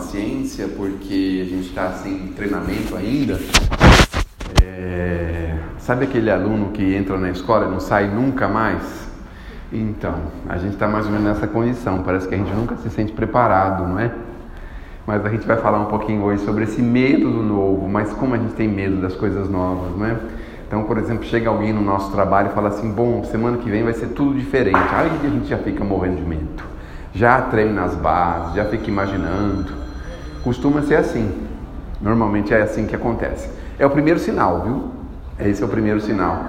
Ciência, porque a gente está sem treinamento ainda. É... Sabe aquele aluno que entra na escola e não sai nunca mais? Então, a gente está mais ou menos nessa condição. Parece que a gente nunca se sente preparado, não é? Mas a gente vai falar um pouquinho hoje sobre esse medo do novo, mas como a gente tem medo das coisas novas, não é? Então, por exemplo, chega alguém no nosso trabalho e fala assim: bom, semana que vem vai ser tudo diferente. Aí a gente já fica morrendo de medo. Já treme nas bases, já fica imaginando. Costuma ser assim. Normalmente é assim que acontece. É o primeiro sinal, viu? Esse é o primeiro sinal.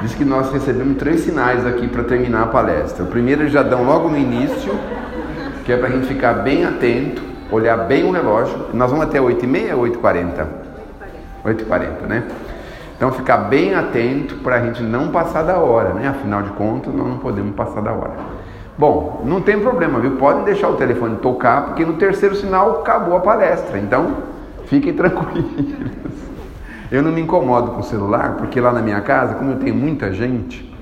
Diz que nós recebemos três sinais aqui para terminar a palestra. O primeiro eles já dão logo no início, que é para a gente ficar bem atento, olhar bem o relógio. Nós vamos até 8h30 ou 8h40? 8h40, né? Então ficar bem atento para a gente não passar da hora, né? Afinal de contas, nós não podemos passar da hora. Bom, não tem problema, viu? Podem deixar o telefone tocar, porque no terceiro sinal acabou a palestra. Então, fiquem tranquilos. Eu não me incomodo com o celular, porque lá na minha casa, como eu tenho muita gente,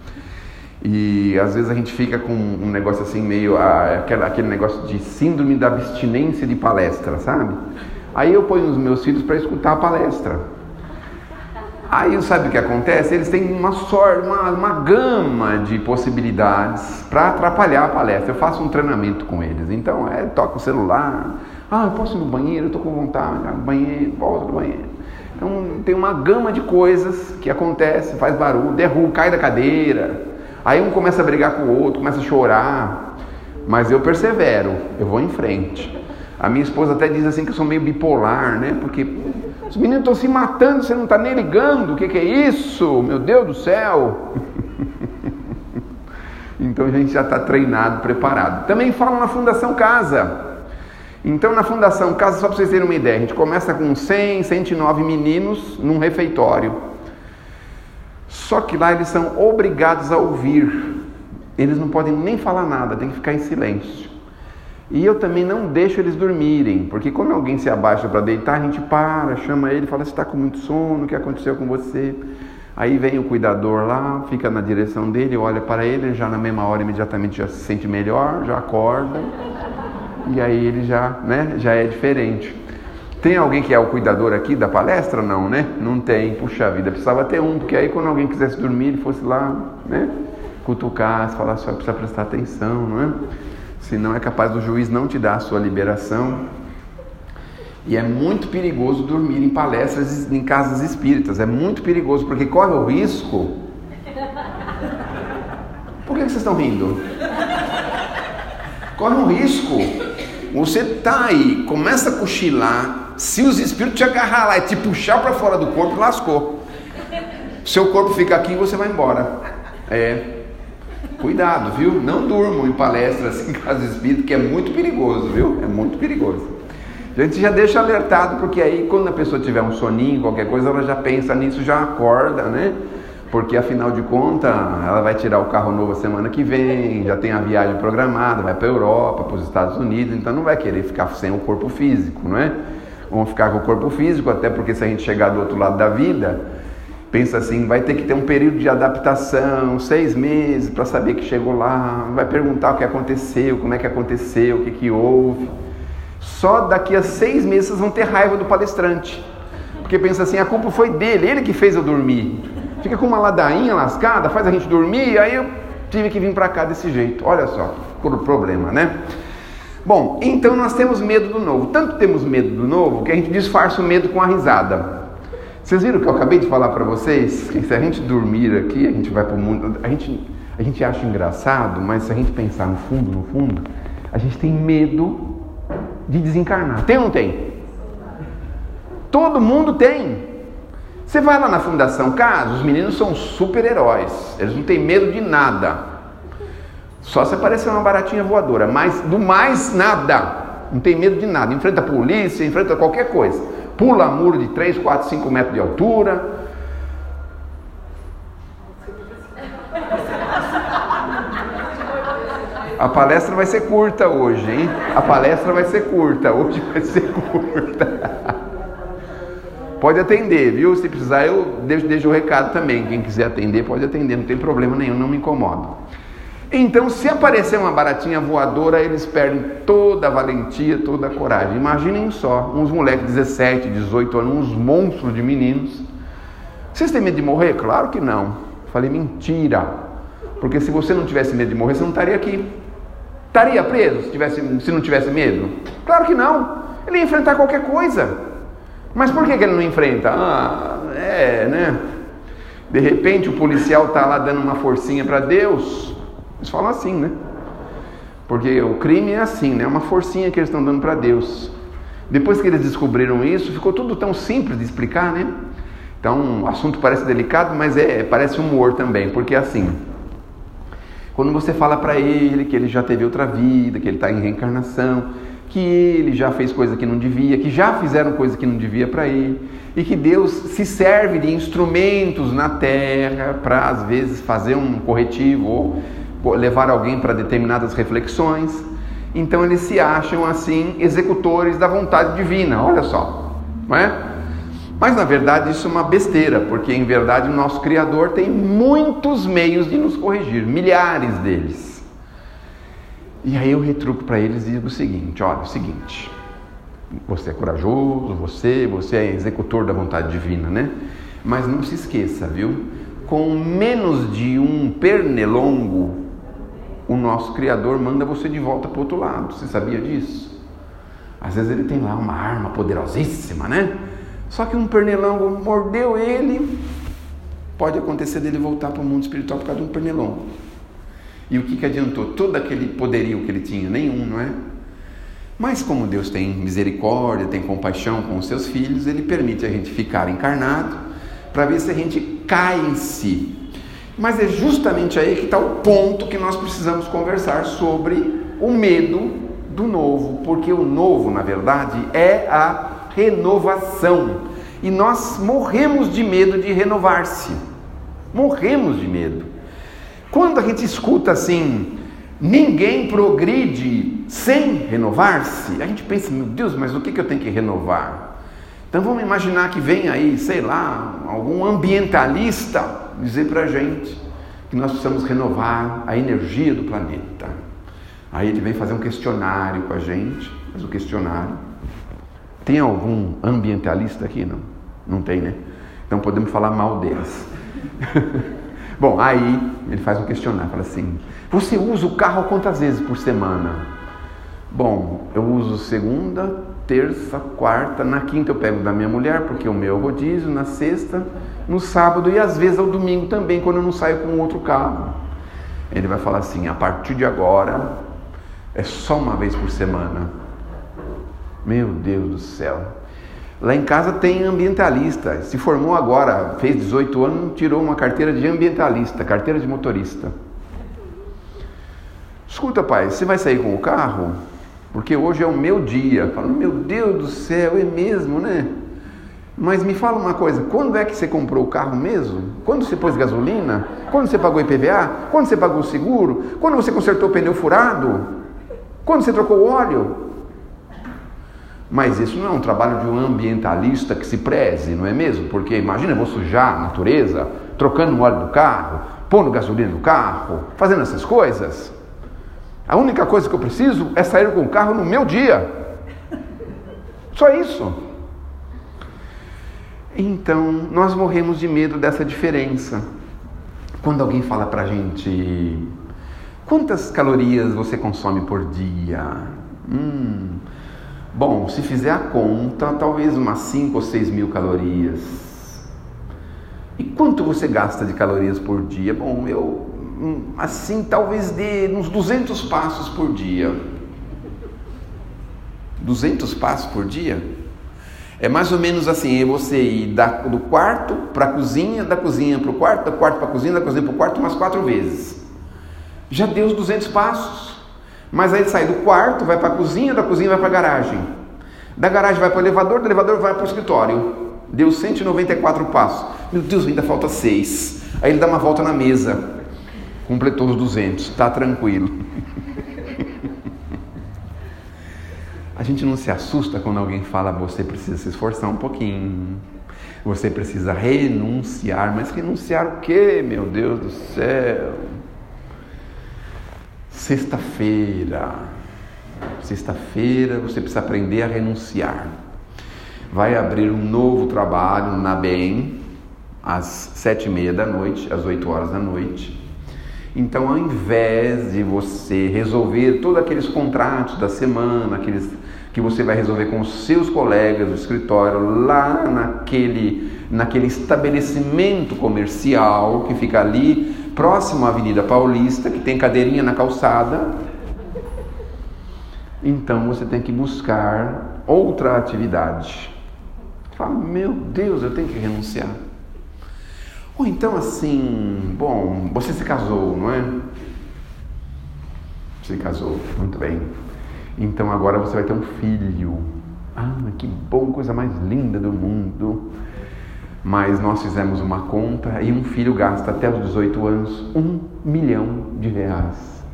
e às vezes a gente fica com um negócio assim, meio ah, aquele, aquele negócio de síndrome da abstinência de palestra, sabe? Aí eu ponho os meus filhos para escutar a palestra. Aí sabe o que acontece? Eles têm uma sorte, uma, uma gama de possibilidades para atrapalhar a palestra. Eu faço um treinamento com eles. Então, é, toca o celular. Ah, eu posso ir no banheiro, eu estou com vontade, no banheiro, volto do banheiro. Então, tem uma gama de coisas que acontece, faz barulho, derruba, cai da cadeira. Aí um começa a brigar com o outro, começa a chorar. Mas eu persevero, eu vou em frente. A minha esposa até diz assim que eu sou meio bipolar, né? Porque os meninos estão se matando, você não está nem ligando. O que, que é isso? Meu Deus do céu! então a gente já está treinado, preparado. Também falam na Fundação Casa. Então, na Fundação Casa, só para vocês terem uma ideia, a gente começa com 100, 109 meninos num refeitório. Só que lá eles são obrigados a ouvir. Eles não podem nem falar nada, tem que ficar em silêncio. E eu também não deixo eles dormirem, porque quando alguém se abaixa para deitar, a gente para, chama ele, fala: Você está com muito sono, o que aconteceu com você? Aí vem o cuidador lá, fica na direção dele, olha para ele, já na mesma hora imediatamente já se sente melhor, já acorda, e aí ele já, né, já é diferente. Tem alguém que é o cuidador aqui da palestra? Não, né? Não tem. Puxa vida, precisava ter um, porque aí quando alguém quisesse dormir, ele fosse lá, né? Cutucar, falar só precisa prestar atenção, não é? Senão é capaz do juiz não te dar a sua liberação. E é muito perigoso dormir em palestras em casas espíritas, é muito perigoso, porque corre o risco. Por que vocês estão rindo? Corre um risco. Você tá aí, começa a cochilar, se os espíritos te agarrar lá e te puxar para fora do corpo, lascou. Seu corpo fica aqui e você vai embora. É. Cuidado, viu? Não durmam em palestras em casa espírita, que é muito perigoso, viu? É muito perigoso. A gente já deixa alertado, porque aí quando a pessoa tiver um soninho, qualquer coisa, ela já pensa nisso, já acorda, né? Porque afinal de contas, ela vai tirar o carro novo semana que vem, já tem a viagem programada, vai para a Europa, para os Estados Unidos, então não vai querer ficar sem o corpo físico, não é? Vamos ficar com o corpo físico, até porque se a gente chegar do outro lado da vida, pensa assim, vai ter que ter um período de adaptação, seis meses para saber que chegou lá, vai perguntar o que aconteceu, como é que aconteceu, o que, que houve. Só daqui a seis meses vocês vão ter raiva do palestrante, porque pensa assim, a culpa foi dele, ele que fez eu dormir. Fica com uma ladainha lascada, faz a gente dormir, aí eu tive que vir para cá desse jeito. Olha só, o problema, né? Bom, então nós temos medo do novo. Tanto temos medo do novo que a gente disfarça o medo com a risada. Vocês viram o que eu acabei de falar para vocês? Que se a gente dormir aqui, a gente vai para o mundo. A gente, a gente acha engraçado, mas se a gente pensar no fundo, no fundo, a gente tem medo de desencarnar. Tem ou não tem? Todo mundo tem. Você vai lá na Fundação Casa, os meninos são super-heróis. Eles não têm medo de nada. Só se aparecer uma baratinha voadora, mas do mais nada. Não tem medo de nada. Enfrenta a polícia, enfrenta qualquer coisa pula muro de 3, 4, 5 metros de altura. A palestra vai ser curta hoje, hein? A palestra vai ser curta, hoje vai ser curta. Pode atender, viu? Se precisar, eu deixo, deixo o recado também. Quem quiser atender, pode atender, não tem problema nenhum, não me incomodo. Então, se aparecer uma baratinha voadora, eles perdem toda a valentia, toda a coragem. Imaginem só, uns moleques de 17, 18 anos, uns monstros de meninos. Vocês têm medo de morrer? Claro que não. Falei, mentira. Porque se você não tivesse medo de morrer, você não estaria aqui. Estaria preso se, tivesse, se não tivesse medo? Claro que não. Ele ia enfrentar qualquer coisa. Mas por que, que ele não enfrenta? Ah, é, né? De repente o policial está lá dando uma forcinha para Deus. Eles falam assim, né? Porque o crime é assim, né? É uma forcinha que eles estão dando para Deus. Depois que eles descobriram isso, ficou tudo tão simples de explicar, né? Então, o assunto parece delicado, mas é, parece humor também, porque assim, quando você fala para ele que ele já teve outra vida, que ele está em reencarnação, que ele já fez coisa que não devia, que já fizeram coisa que não devia para ele, e que Deus se serve de instrumentos na terra para às vezes fazer um corretivo ou levar alguém para determinadas reflexões. Então eles se acham assim executores da vontade divina, olha só, não é? Mas na verdade isso é uma besteira, porque em verdade o nosso Criador tem muitos meios de nos corrigir, milhares deles. E aí eu retruco para eles e digo o seguinte: olha, o seguinte, você é corajoso, você, você é executor da vontade divina, né? Mas não se esqueça, viu? Com menos de um pernilongo o nosso Criador manda você de volta para o outro lado. Você sabia disso? Às vezes ele tem lá uma arma poderosíssima, né? Só que um pernilongo mordeu ele, pode acontecer dele voltar para o mundo espiritual por causa de um pernilongo. E o que, que adiantou? Todo aquele poderio que ele tinha? Nenhum, não é? Mas como Deus tem misericórdia, tem compaixão com os seus filhos, ele permite a gente ficar encarnado para ver se a gente cai em si, mas é justamente aí que está o ponto que nós precisamos conversar sobre o medo do novo, porque o novo, na verdade, é a renovação. E nós morremos de medo de renovar-se. Morremos de medo. Quando a gente escuta assim, ninguém progride sem renovar-se, a gente pensa, meu Deus, mas o que, que eu tenho que renovar? Então vamos imaginar que vem aí, sei lá, algum ambientalista dizer para a gente que nós precisamos renovar a energia do planeta. Aí ele vem fazer um questionário com a gente, faz o questionário. Tem algum ambientalista aqui? Não? Não tem, né? Então podemos falar mal deles. Bom, aí ele faz um questionário, fala assim: Você usa o carro quantas vezes por semana? Bom, eu uso segunda, terça, quarta, na quinta eu pego da minha mulher, porque o meu rodízio, na sexta, no sábado e às vezes ao domingo também, quando eu não saio com outro carro. Ele vai falar assim: a partir de agora é só uma vez por semana. Meu Deus do céu. Lá em casa tem ambientalista. Se formou agora, fez 18 anos, tirou uma carteira de ambientalista, carteira de motorista. Escuta, pai, você vai sair com o carro? porque hoje é o meu dia. Falo, meu Deus do céu, é mesmo, né? Mas me fala uma coisa, quando é que você comprou o carro mesmo? Quando você pôs gasolina? Quando você pagou IPVA? Quando você pagou o seguro? Quando você consertou o pneu furado? Quando você trocou o óleo? Mas isso não é um trabalho de um ambientalista que se preze, não é mesmo? Porque imagina, eu vou sujar a natureza, trocando o óleo do carro, pondo gasolina no carro, fazendo essas coisas. A única coisa que eu preciso é sair com o carro no meu dia. Só isso. Então, nós morremos de medo dessa diferença. Quando alguém fala pra gente, quantas calorias você consome por dia? Hum, bom, se fizer a conta, talvez umas 5 ou 6 mil calorias. E quanto você gasta de calorias por dia? Bom, eu assim, talvez de uns 200 passos por dia. 200 passos por dia? É mais ou menos assim, é você ir da, do quarto para a cozinha, da cozinha para o quarto, do quarto para a cozinha, da cozinha para o quarto umas quatro vezes. Já deu os 200 passos. Mas aí sai do quarto, vai para a cozinha, da cozinha vai para a garagem. Da garagem vai para o elevador, do elevador vai para o escritório. Deu 194 passos. Meu Deus, ainda falta seis. Aí ele dá uma volta na mesa completou os 200, está tranquilo. A gente não se assusta quando alguém fala você precisa se esforçar um pouquinho. Você precisa renunciar, mas renunciar o quê, meu Deus do céu? Sexta-feira. Sexta-feira você precisa aprender a renunciar. Vai abrir um novo trabalho na BEM às sete e meia da noite, às oito horas da noite. Então, ao invés de você resolver todos aqueles contratos da semana, aqueles que você vai resolver com os seus colegas do escritório lá naquele, naquele estabelecimento comercial que fica ali próximo à Avenida Paulista, que tem cadeirinha na calçada. Então você tem que buscar outra atividade. Fala, meu Deus, eu tenho que renunciar. Ou então assim, bom, você se casou, não é? Se casou, muito bem. Então agora você vai ter um filho. Ah, que bom, coisa mais linda do mundo. Mas nós fizemos uma conta e um filho gasta até os 18 anos um milhão de reais.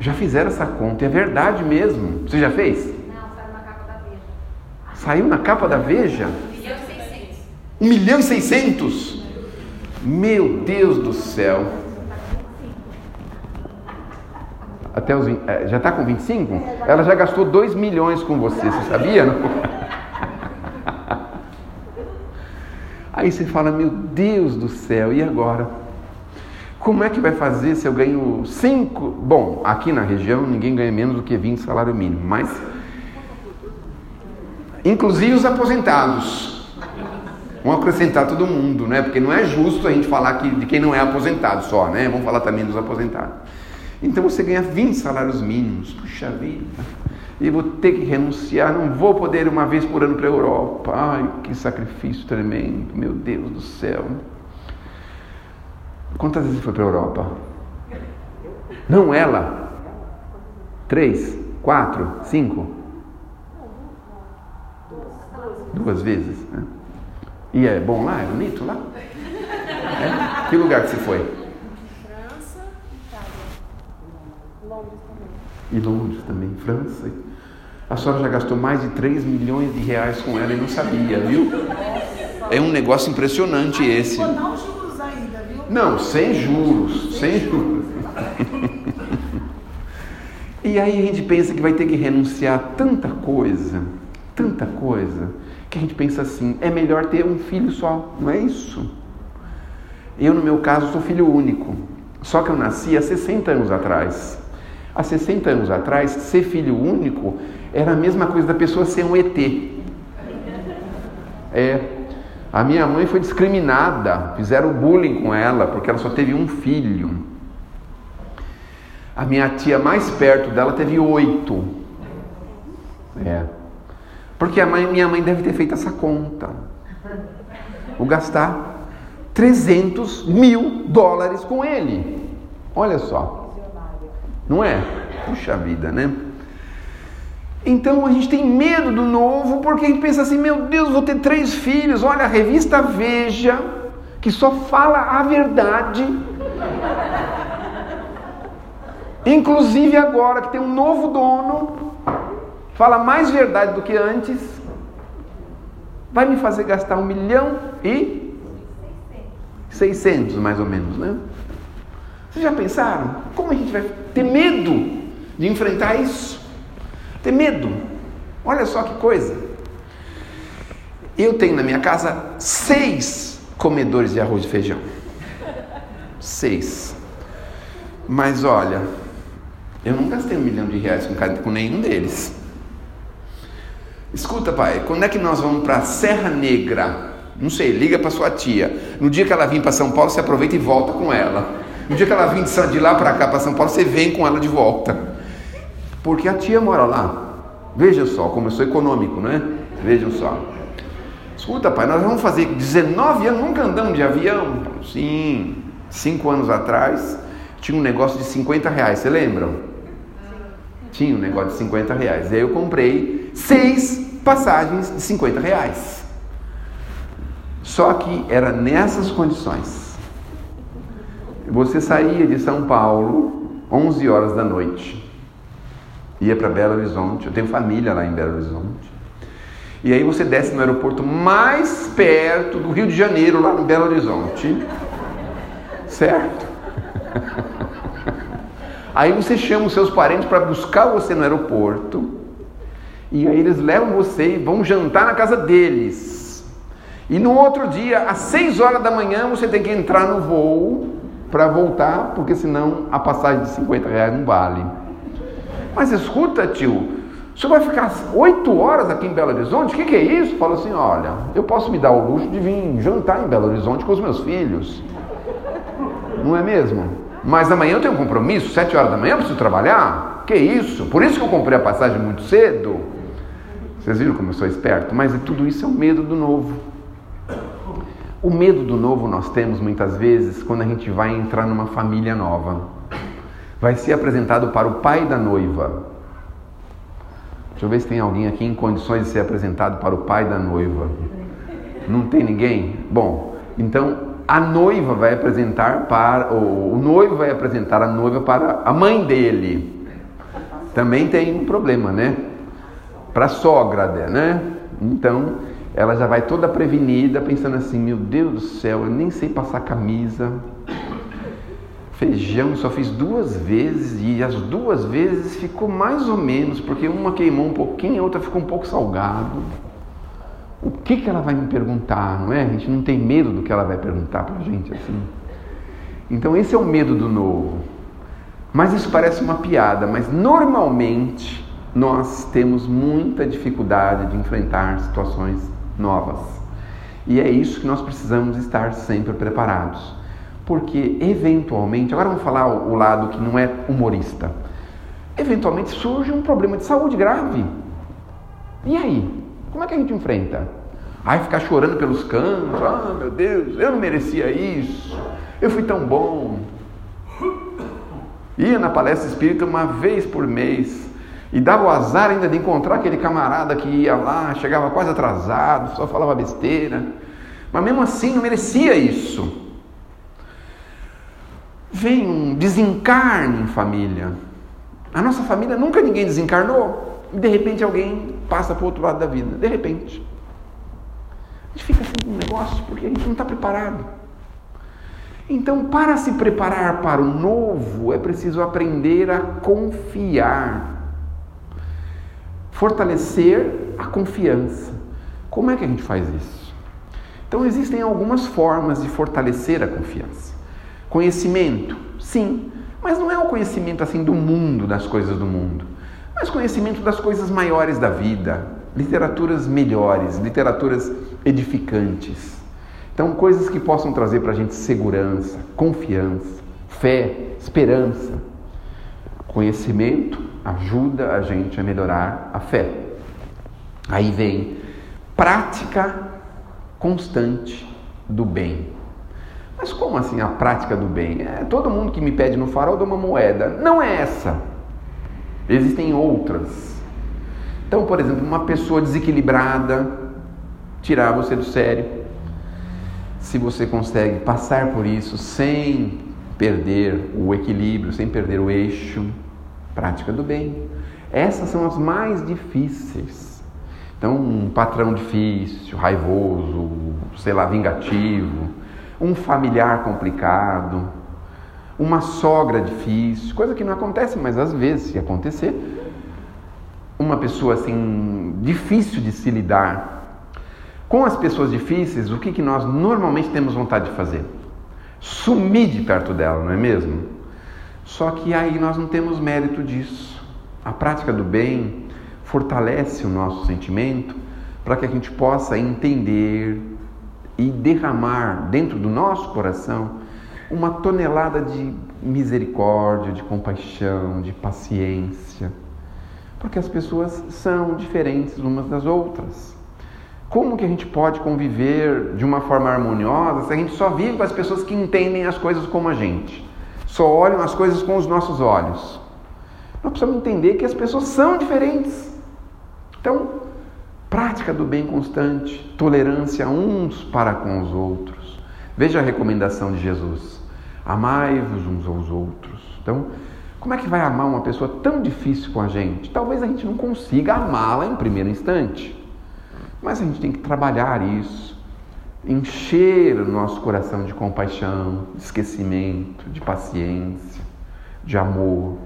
Já fizeram essa conta, é verdade mesmo. Você já fez? Não, saiu na capa da Veja. Saiu na capa da Veja? 1 milhão e 600. Um milhão e seiscentos? Meu Deus do céu. Até os, vin- é, já está com 25? Ela já gastou 2 milhões com você, você sabia? Não? Aí você fala, meu Deus do céu, e agora? Como é que vai fazer se eu ganho 5? Bom, aqui na região ninguém ganha menos do que 20 salário mínimo, mas. Inclusive os aposentados. Vamos acrescentar todo mundo, né? Porque não é justo a gente falar que, de quem não é aposentado só, né? Vamos falar também dos aposentados. Então você ganha 20 salários mínimos. Puxa vida. E vou ter que renunciar, não vou poder uma vez por ano para a Europa. Ai, que sacrifício tremendo, meu Deus do céu. Quantas vezes foi para a Europa? Não ela. Três, quatro, cinco? Duas vezes. Né? E é bom lá? É bonito lá? É? Que lugar que você foi? França, Itália. Londres também. E Londres também, França. A senhora já gastou mais de 3 milhões de reais com ela e não sabia, viu? É um negócio impressionante esse. Ainda, viu? Não, sem juros, sem juros. E aí a gente pensa que vai ter que renunciar a tanta coisa, tanta coisa, que a gente pensa assim, é melhor ter um filho só, não é isso? Eu, no meu caso, sou filho único. Só que eu nasci há 60 anos atrás. Há 60 anos atrás, ser filho único era a mesma coisa da pessoa ser um ET. É. A minha mãe foi discriminada, fizeram bullying com ela porque ela só teve um filho. A minha tia mais perto dela teve oito. É. Porque a mãe, minha mãe deve ter feito essa conta. Vou gastar 300 mil dólares com ele. Olha só. Não é? Puxa vida, né? Então a gente tem medo do novo porque a gente pensa assim: meu Deus, vou ter três filhos. Olha, a revista Veja, que só fala a verdade. Inclusive agora que tem um novo dono, fala mais verdade do que antes, vai me fazer gastar um milhão e 600 mais ou menos, né? Vocês já pensaram? Como a gente vai ter medo de enfrentar isso? Ter medo. Olha só que coisa. Eu tenho na minha casa seis comedores de arroz e feijão. Seis. Mas olha, eu não gastei um milhão de reais com, com nenhum deles. Escuta, pai, quando é que nós vamos para Serra Negra? Não sei, liga para sua tia. No dia que ela vir para São Paulo, você aproveita e volta com ela. No dia que ela São- de lá para cá, para São Paulo, você vem com ela de volta. Porque a tia mora lá. Veja só como eu sou econômico, né? Vejam só. Escuta, pai, nós vamos fazer 19 anos, nunca andamos de avião? Sim, cinco anos atrás tinha um negócio de 50 reais, você lembram? Tinha um negócio de 50 reais. E aí eu comprei seis passagens de 50 reais. Só que era nessas condições. Você saía de São Paulo 11 horas da noite, ia para Belo Horizonte. Eu tenho família lá em Belo Horizonte. E aí você desce no aeroporto mais perto do Rio de Janeiro, lá no Belo Horizonte. Certo? Aí você chama os seus parentes para buscar você no aeroporto. E aí eles levam você e vão jantar na casa deles. E no outro dia, às 6 horas da manhã, você tem que entrar no voo para voltar, porque senão a passagem de 50 reais não vale. Mas escuta, tio, o senhor vai ficar 8 horas aqui em Belo Horizonte? O que, que, é isso? Fala assim: olha, eu posso me dar o luxo de vir jantar em Belo Horizonte com os meus filhos. Não é mesmo? Mas amanhã eu tenho um compromisso, 7 horas da manhã eu preciso trabalhar. Que isso? Por isso que eu comprei a passagem muito cedo. Vocês viram como eu sou esperto? Mas tudo isso é o medo do novo. O medo do novo nós temos muitas vezes quando a gente vai entrar numa família nova. Vai ser apresentado para o pai da noiva. Deixa eu ver se tem alguém aqui em condições de ser apresentado para o pai da noiva. Não tem ninguém? Bom, então a noiva vai apresentar para o, noivo vai apresentar a noiva para a mãe dele. Também tem um problema, né? Para a sogra, né? Então, ela já vai toda prevenida, pensando assim: meu Deus do céu, eu nem sei passar camisa. Feijão só fiz duas vezes e as duas vezes ficou mais ou menos, porque uma queimou um pouquinho, a outra ficou um pouco salgado. O que, que ela vai me perguntar, não é? A gente não tem medo do que ela vai perguntar para a gente assim. Então, esse é o medo do novo. Mas isso parece uma piada, mas normalmente nós temos muita dificuldade de enfrentar situações novas. E é isso que nós precisamos estar sempre preparados. Porque, eventualmente, agora vamos falar o lado que não é humorista. Eventualmente surge um problema de saúde grave. E aí? Como é que a gente enfrenta? Ai, ficar chorando pelos cantos. Ah, meu Deus, eu não merecia isso. Eu fui tão bom. Ia na palestra espírita uma vez por mês. E dava o azar ainda de encontrar aquele camarada que ia lá, chegava quase atrasado, só falava besteira. Mas mesmo assim não merecia isso. Vem um desencarne em família. A nossa família nunca ninguém desencarnou. E de repente alguém passa para o outro lado da vida. De repente. A gente fica assim com um negócio porque a gente não está preparado. Então, para se preparar para o novo, é preciso aprender a confiar fortalecer a confiança. Como é que a gente faz isso? Então existem algumas formas de fortalecer a confiança. Conhecimento, sim, mas não é o conhecimento assim do mundo, das coisas do mundo, mas conhecimento das coisas maiores da vida, literaturas melhores, literaturas edificantes. Então, coisas que possam trazer para a gente segurança, confiança, fé, esperança. Conhecimento ajuda a gente a melhorar a fé. Aí vem prática constante do bem. Mas como assim a prática do bem? É, todo mundo que me pede no farol dá uma moeda. Não é essa. Existem outras. Então, por exemplo, uma pessoa desequilibrada, tirar você do sério. Se você consegue passar por isso sem perder o equilíbrio, sem perder o eixo, prática do bem. Essas são as mais difíceis. Então, um patrão difícil, raivoso, sei lá, vingativo, um familiar complicado, uma sogra difícil, coisa que não acontece, mas às vezes, se acontecer, uma pessoa assim difícil de se lidar. Com as pessoas difíceis, o que, que nós normalmente temos vontade de fazer? sumir de perto dela, não é mesmo? Só que aí nós não temos mérito disso. A prática do bem fortalece o nosso sentimento para que a gente possa entender e derramar dentro do nosso coração uma tonelada de misericórdia, de compaixão, de paciência. Porque as pessoas são diferentes umas das outras. Como que a gente pode conviver de uma forma harmoniosa se a gente só vive com as pessoas que entendem as coisas como a gente? Só olham as coisas com os nossos olhos. Nós precisamos entender que as pessoas são diferentes. Então, prática do bem constante, tolerância uns para com os outros. Veja a recomendação de Jesus: amai-vos uns aos outros. Então, como é que vai amar uma pessoa tão difícil com a gente? Talvez a gente não consiga amá-la em primeiro instante. Mas a gente tem que trabalhar isso, encher o nosso coração de compaixão, de esquecimento, de paciência, de amor.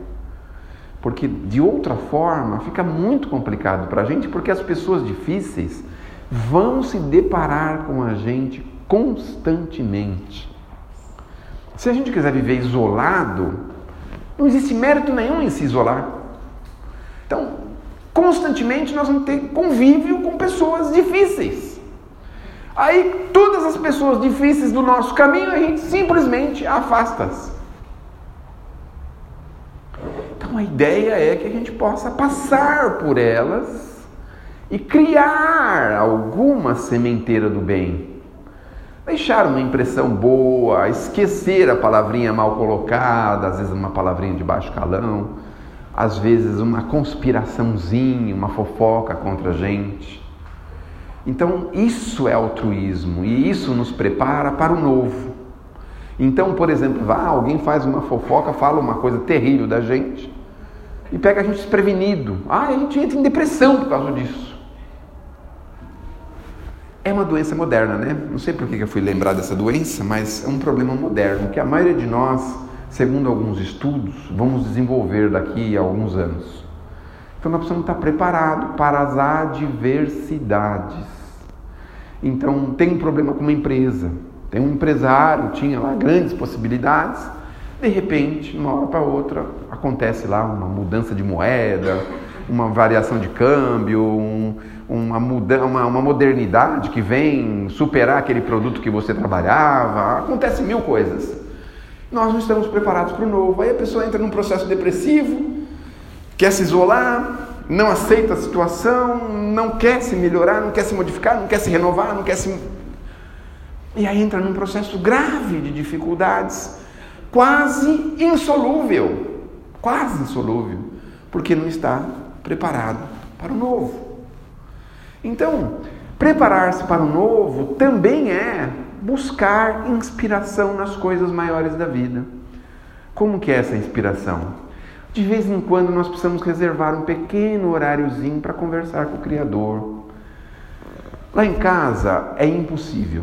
Porque de outra forma fica muito complicado para a gente, porque as pessoas difíceis vão se deparar com a gente constantemente. Se a gente quiser viver isolado, não existe mérito nenhum em se isolar. Então, constantemente nós vamos ter convívio com pessoas difíceis. Aí, todas as pessoas difíceis do nosso caminho, a gente simplesmente afasta-as. Então, a ideia é que a gente possa passar por elas e criar alguma sementeira do bem. Deixar uma impressão boa, esquecer a palavrinha mal colocada, às vezes uma palavrinha de baixo calão, às vezes uma conspiraçãozinha, uma fofoca contra a gente. Então, isso é altruísmo e isso nos prepara para o novo. Então, por exemplo, vá, alguém faz uma fofoca, fala uma coisa terrível da gente e pega a gente desprevenido. Ah, a gente entra em depressão por causa disso. É uma doença moderna, né? Não sei por que eu fui lembrar dessa doença, mas é um problema moderno que a maioria de nós, segundo alguns estudos, vamos desenvolver daqui a alguns anos. Então nós precisamos estar preparados para as adversidades. Então tem um problema com uma empresa, tem um empresário, tinha lá grandes possibilidades, de repente, uma hora para outra, acontece lá uma mudança de moeda, uma variação de câmbio, um, uma, muda, uma, uma modernidade que vem superar aquele produto que você trabalhava, acontece mil coisas. Nós não estamos preparados para o novo. Aí a pessoa entra num processo depressivo, quer se isolar, não aceita a situação, não quer se melhorar, não quer se modificar, não quer se renovar, não quer se. E aí entra num processo grave de dificuldades, quase insolúvel, quase insolúvel, porque não está preparado para o novo. Então, preparar-se para o novo também é buscar inspiração nas coisas maiores da vida. Como que é essa inspiração? De vez em quando nós precisamos reservar um pequeno horáriozinho para conversar com o Criador. Lá em casa é impossível.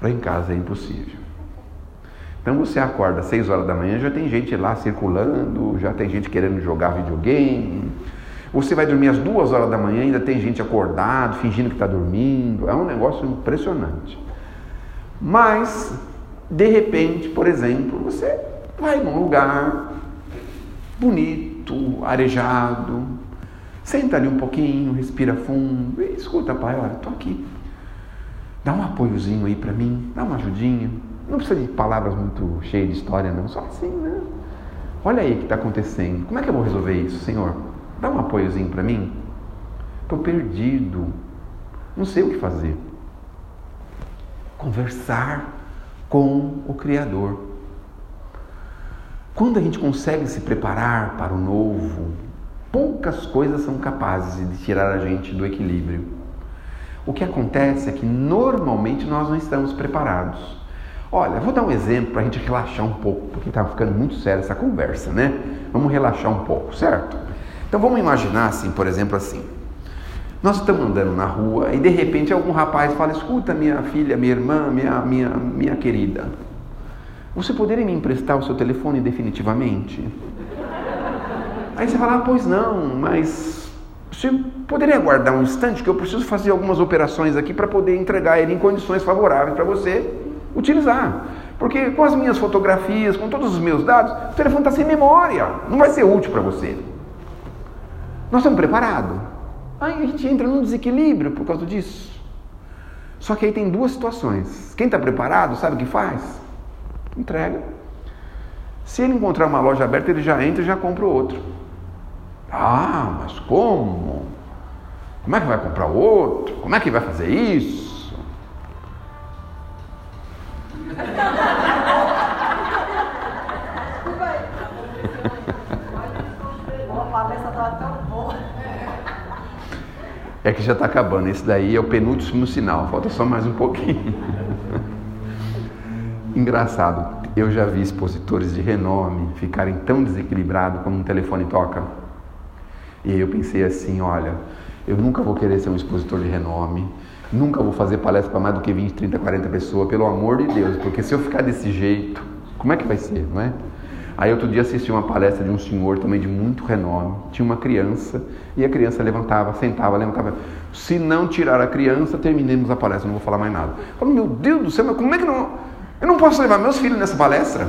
Lá em casa é impossível. Então você acorda às 6 horas da manhã, já tem gente lá circulando, já tem gente querendo jogar videogame, você vai dormir às duas horas da manhã, ainda tem gente acordado, fingindo que está dormindo. É um negócio impressionante. Mas, de repente, por exemplo, você vai num lugar bonito, arejado, senta ali um pouquinho, respira fundo e escuta, pai, olha, estou aqui. Dá um apoiozinho aí para mim, dá uma ajudinha. Não precisa de palavras muito cheias de história, não, só assim, né? Olha aí o que está acontecendo. Como é que eu vou resolver isso, Senhor? Dá um apoiozinho para mim? Estou perdido. Não sei o que fazer. Conversar com o Criador. Quando a gente consegue se preparar para o novo, poucas coisas são capazes de tirar a gente do equilíbrio. O que acontece é que normalmente nós não estamos preparados. Olha, vou dar um exemplo para a gente relaxar um pouco, porque está ficando muito séria essa conversa, né? Vamos relaxar um pouco, certo? Então vamos imaginar assim, por exemplo, assim. Nós estamos andando na rua e de repente algum rapaz fala: Escuta, minha filha, minha irmã, minha, minha, minha querida, você poderia me emprestar o seu telefone definitivamente? Aí você fala: ah, Pois não, mas você poderia aguardar um instante que eu preciso fazer algumas operações aqui para poder entregar ele em condições favoráveis para você utilizar. Porque com as minhas fotografias, com todos os meus dados, o telefone está sem memória, não vai ser útil para você. Nós estamos preparados? Aí a gente entra num desequilíbrio por causa disso. Só que aí tem duas situações. Quem está preparado sabe o que faz? Entrega. Se ele encontrar uma loja aberta, ele já entra e já compra outro. Ah, mas como? Como é que vai comprar outro? Como é que vai fazer isso? É que já está acabando. Esse daí é o penúltimo sinal. Falta só mais um pouquinho. Engraçado. Eu já vi expositores de renome ficarem tão desequilibrados quando um telefone toca. E eu pensei assim, olha, eu nunca vou querer ser um expositor de renome. Nunca vou fazer palestra para mais do que 20, 30, 40 pessoas, pelo amor de Deus, porque se eu ficar desse jeito, como é que vai ser, não é? Aí outro dia assisti uma palestra de um senhor também de muito renome. Tinha uma criança e a criança levantava, sentava, levantava. Se não tirar a criança, terminemos a palestra, não vou falar mais nada. Falo, meu Deus do céu, mas como é que não. Eu não posso levar meus filhos nessa palestra?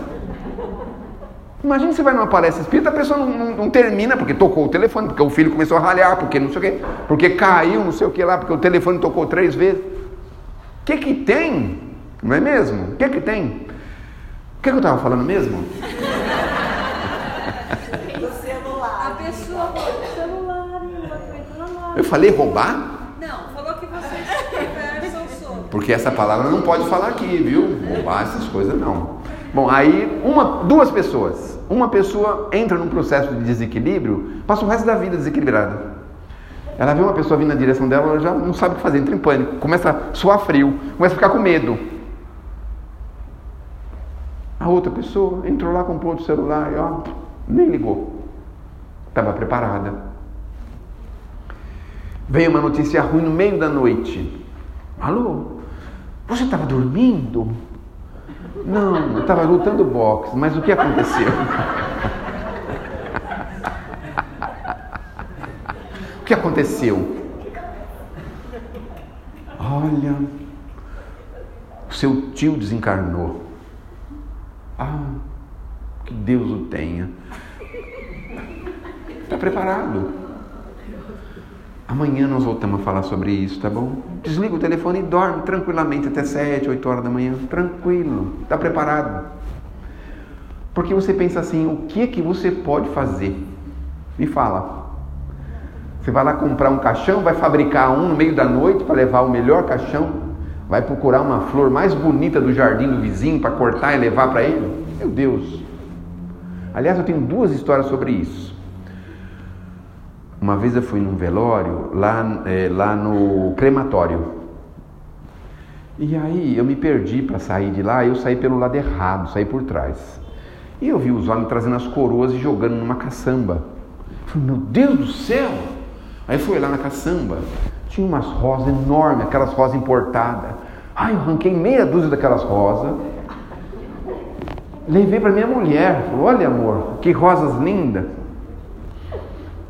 Imagina você vai numa palestra espírita, a pessoa não, não, não, termina porque tocou o telefone, porque o filho começou a ralhar, porque não sei o quê, porque caiu, não sei o que lá, porque o telefone tocou três vezes. O que que tem? Não é mesmo? O que que tem? O que, que eu estava falando mesmo? Do celular. A pessoa rouba o celular o. Eu falei roubar? Não, falou que vocês conversam sobre. Porque essa palavra não pode falar aqui, viu? Roubar essas coisas não. Bom, aí uma, duas pessoas. Uma pessoa entra num processo de desequilíbrio, passa o resto da vida desequilibrada. Ela vê uma pessoa vindo na direção dela, ela já não sabe o que fazer, entra em pânico, começa a suar frio, começa a ficar com medo. A outra pessoa entrou lá, comprou outro celular e ó, nem ligou. Estava preparada. Veio uma notícia ruim no meio da noite. Alô? Você estava dormindo? Não, eu estava lutando boxe, mas o que aconteceu? o que aconteceu? Olha, o seu tio desencarnou. Ah, que Deus o tenha. Está preparado. Amanhã nós voltamos a falar sobre isso, tá bom? Desliga o telefone e dorme tranquilamente até 7, 8 horas da manhã. Tranquilo. Está preparado? Porque você pensa assim: o que é que você pode fazer? Me fala. Você vai lá comprar um caixão, vai fabricar um no meio da noite para levar o melhor caixão, vai procurar uma flor mais bonita do jardim do vizinho para cortar e levar para ele? Meu Deus. Aliás, eu tenho duas histórias sobre isso. Uma vez eu fui num velório lá, é, lá no crematório. E aí eu me perdi para sair de lá, eu saí pelo lado errado, saí por trás. E eu vi os homens trazendo as coroas e jogando numa caçamba. Falei, meu Deus do céu! Aí fui lá na caçamba, tinha umas rosas enormes, aquelas rosas importadas. Ai, eu arranquei meia dúzia daquelas rosas. Levei para minha mulher. Olha amor, que rosas lindas.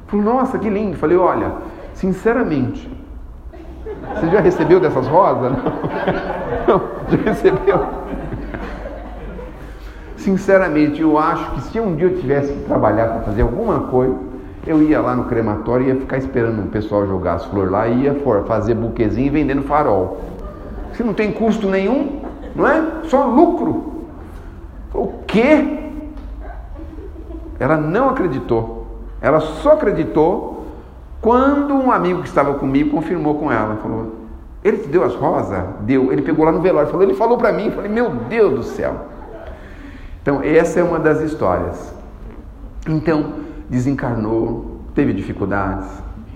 Falei, nossa, que lindo. Falei, olha, sinceramente, você já recebeu dessas rosas? Não, não já recebeu. Sinceramente, eu acho que se um dia eu tivesse que trabalhar para fazer alguma coisa, eu ia lá no crematório e ia ficar esperando o pessoal jogar as flores lá e ia fazer buquezinho e vendendo farol. Se não tem custo nenhum, não é? Só lucro. O quê? Ela não acreditou. Ela só acreditou quando um amigo que estava comigo confirmou com ela. Falou: Ele te deu as rosas? Deu. Ele pegou lá no velório. Falou: Ele falou para mim. Falei: Meu Deus do céu. Então, essa é uma das histórias. Então, desencarnou, teve dificuldades.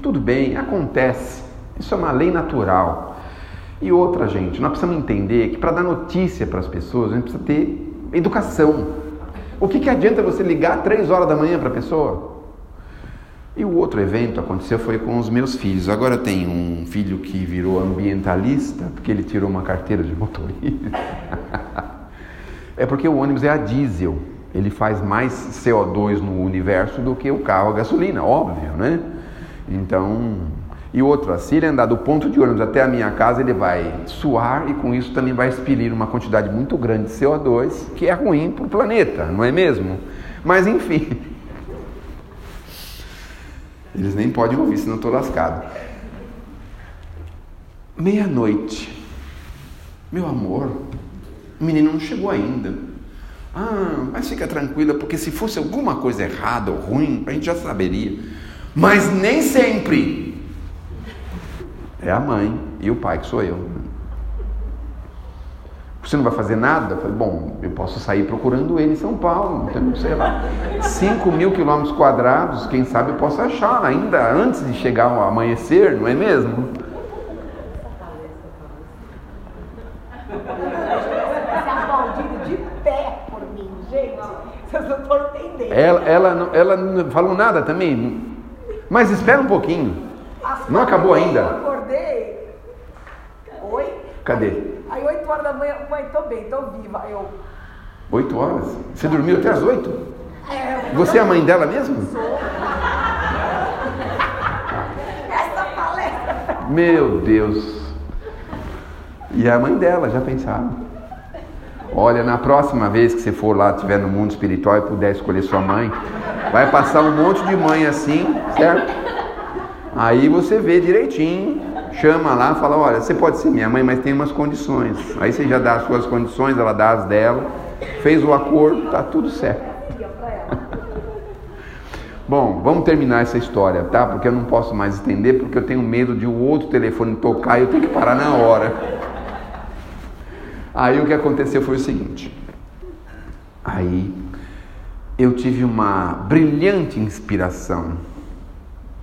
Tudo bem, acontece. Isso é uma lei natural. E outra, gente, nós precisamos entender que para dar notícia para as pessoas, a gente precisa ter educação. O que, que adianta você ligar três horas da manhã para a pessoa? E o outro evento aconteceu foi com os meus filhos. Agora tem um filho que virou ambientalista, porque ele tirou uma carteira de motorista. é porque o ônibus é a diesel. Ele faz mais CO2 no universo do que o carro a gasolina, óbvio, né? Então, e outro, se ele andar do ponto de ônibus até a minha casa, ele vai suar e com isso também vai expelir uma quantidade muito grande de CO2, que é ruim para o planeta, não é mesmo? Mas enfim, eles nem podem ouvir, senão estou lascado. Meia-noite, meu amor, o menino não chegou ainda. Ah, mas fica tranquila, porque se fosse alguma coisa errada ou ruim, a gente já saberia. Mas nem sempre. É a mãe e o pai, que sou eu. Você não vai fazer nada? Eu falei, bom, eu posso sair procurando ele em São Paulo, então, sei lá, 5 mil quilômetros quadrados, quem sabe eu posso achar ainda antes de chegar o amanhecer, não é mesmo? Ela, ela, ela não falou nada também, mas espera um pouquinho. Não acabou ainda? Eu acordei. Oi? Cadê? Aí, aí 8 horas da manhã, mãe, tô bem, tô viva. Eu, 8 horas? Você dormiu até as 8? Você é a mãe dela mesmo? Essa palestra. Meu Deus. E a mãe dela, já pensaram? Olha, na próxima vez que você for lá, estiver no mundo espiritual e puder escolher sua mãe, vai passar um monte de mãe assim, certo? Aí você vê direitinho, chama lá, fala, olha, você pode ser minha mãe, mas tem umas condições. Aí você já dá as suas condições, ela dá as dela, fez o acordo, tá tudo certo. Bom, vamos terminar essa história, tá? Porque eu não posso mais estender, porque eu tenho medo de o outro telefone tocar e eu tenho que parar na hora. Aí o que aconteceu foi o seguinte. Aí eu tive uma brilhante inspiração.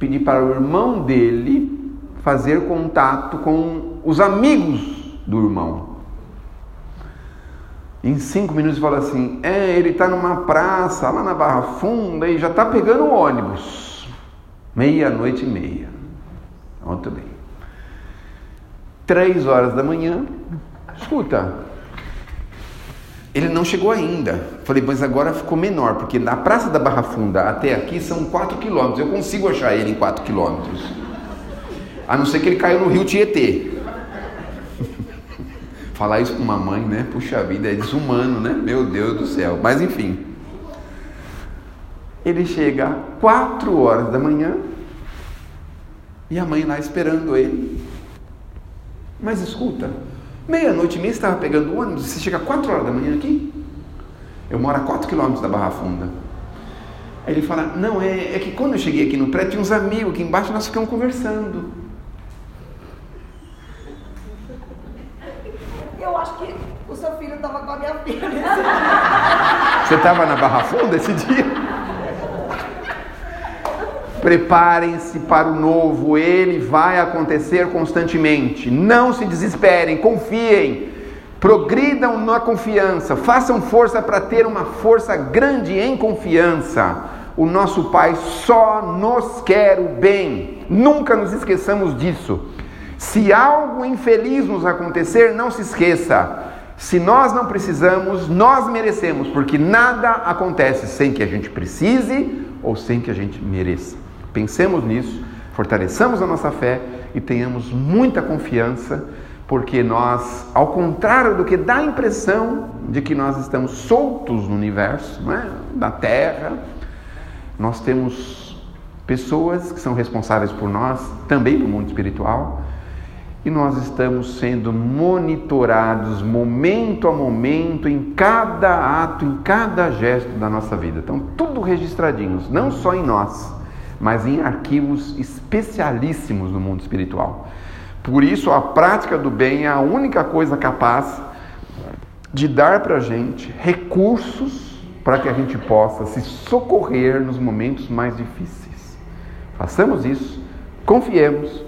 Pedi para o irmão dele fazer contato com os amigos do irmão. Em cinco minutos fala assim: é, ele está numa praça lá na Barra Funda e já está pegando o ônibus. Meia-noite e meia. Muito bem. Três horas da manhã, escuta, ele não chegou ainda. Falei, mas agora ficou menor, porque da Praça da Barra Funda até aqui são 4 quilômetros. Eu consigo achar ele em 4 quilômetros. A não ser que ele caiu no rio Tietê. Falar isso com uma mãe, né? Puxa vida, é desumano, né? Meu Deus do céu. Mas enfim. Ele chega 4 horas da manhã e a mãe lá esperando ele. Mas escuta, meia-noite e meia estava pegando o ônibus, você chega 4 horas da manhã aqui? Eu moro a 4 quilômetros da Barra Funda. Aí ele fala, não, é, é que quando eu cheguei aqui no prédio, tinha uns amigos aqui embaixo, nós ficamos conversando. Eu acho que filho estava com a minha filha. Você estava na Barra Funda esse dia? Preparem-se para o novo, ele vai acontecer constantemente. Não se desesperem, confiem, progridam na confiança, façam força para ter uma força grande em confiança. O nosso Pai só nos quer o bem, nunca nos esqueçamos disso. Se algo infeliz nos acontecer, não se esqueça. Se nós não precisamos, nós merecemos, porque nada acontece sem que a gente precise ou sem que a gente mereça. Pensemos nisso, fortaleçamos a nossa fé e tenhamos muita confiança, porque nós, ao contrário do que dá a impressão de que nós estamos soltos no universo, não é? na Terra, nós temos pessoas que são responsáveis por nós, também no mundo espiritual, e nós estamos sendo monitorados momento a momento, em cada ato, em cada gesto da nossa vida. Então, tudo registradinhos, não só em nós, mas em arquivos especialíssimos no mundo espiritual. Por isso, a prática do bem é a única coisa capaz de dar para a gente recursos para que a gente possa se socorrer nos momentos mais difíceis. Façamos isso, confiemos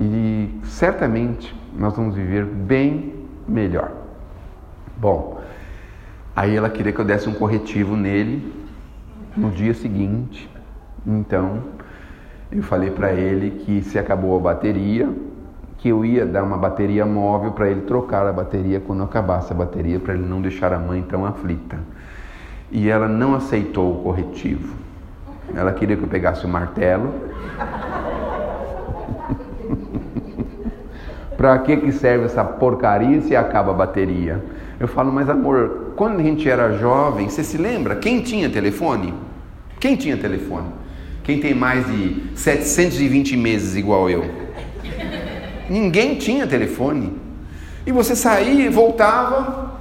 e certamente nós vamos viver bem melhor. Bom, aí ela queria que eu desse um corretivo nele no dia seguinte. Então, eu falei para ele que se acabou a bateria, que eu ia dar uma bateria móvel para ele trocar a bateria quando acabasse a bateria, para ele não deixar a mãe tão aflita. E ela não aceitou o corretivo. Ela queria que eu pegasse o martelo. Para que, que serve essa porcaria se acaba a bateria? Eu falo, mas amor, quando a gente era jovem, você se lembra? Quem tinha telefone? Quem tinha telefone? Quem tem mais de 720 meses igual eu? Ninguém tinha telefone. E você saía e voltava.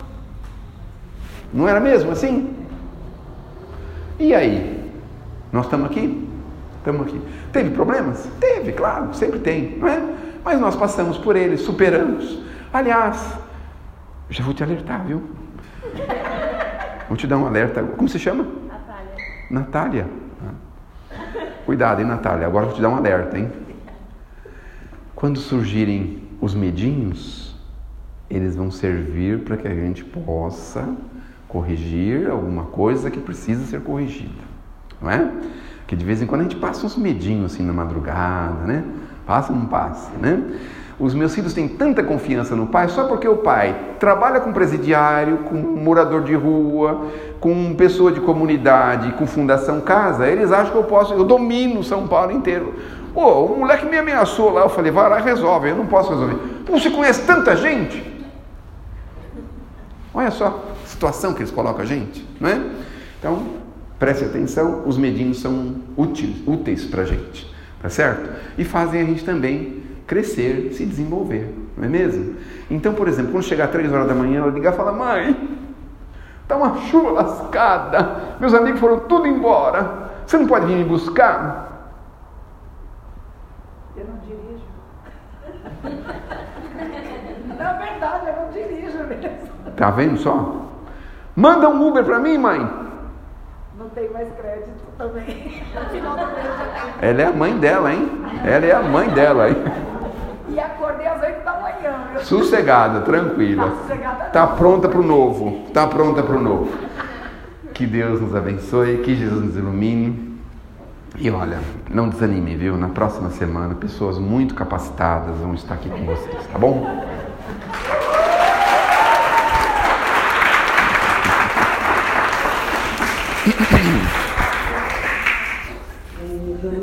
Não era mesmo assim? E aí? Nós estamos aqui? Estamos aqui. Teve problemas? Teve, claro, sempre tem, não é? Mas nós passamos por eles, superamos. Aliás, já vou te alertar, viu? Vou te dar um alerta. Como se chama? Natália. Natália. Cuidado, hein, Natália? Agora vou te dar um alerta, hein? Quando surgirem os medinhos, eles vão servir para que a gente possa corrigir alguma coisa que precisa ser corrigida, não é? Que de vez em quando a gente passa uns medinhos assim na madrugada, né? Passa ou não passa, né? Os meus filhos têm tanta confiança no pai só porque o pai trabalha com presidiário, com morador de rua, com pessoa de comunidade, com fundação casa. Eles acham que eu posso, eu domino São Paulo inteiro. Pô, o moleque me ameaçou lá, eu falei, vai lá resolve, eu não posso resolver. Pô, você conhece tanta gente? Olha só a situação que eles colocam a gente, não é? Então, preste atenção, os medinhos são úteis, úteis para a gente, tá certo? E fazem a gente também crescer, se desenvolver, não é mesmo? Então, por exemplo, quando chegar três horas da manhã, ela ligar e fala, mãe, tá uma chuva lascada, meus amigos foram tudo embora, você não pode vir me buscar? Eu não dirijo. Na verdade, eu não dirijo mesmo. Tá vendo só? Manda um Uber para mim, mãe. Não tenho mais crédito também. No final do mês já tenho. Ela é a mãe dela, hein? Ela é a mãe dela, hein? E acordei às 8 da manhã. Sossegada, tranquila. Tá sossegada Tá pronta para o novo. Tá pronta para o novo. Que Deus nos abençoe, que Jesus nos ilumine. E olha, não desanime, viu? Na próxima semana, pessoas muito capacitadas vão estar aqui com vocês, tá bom?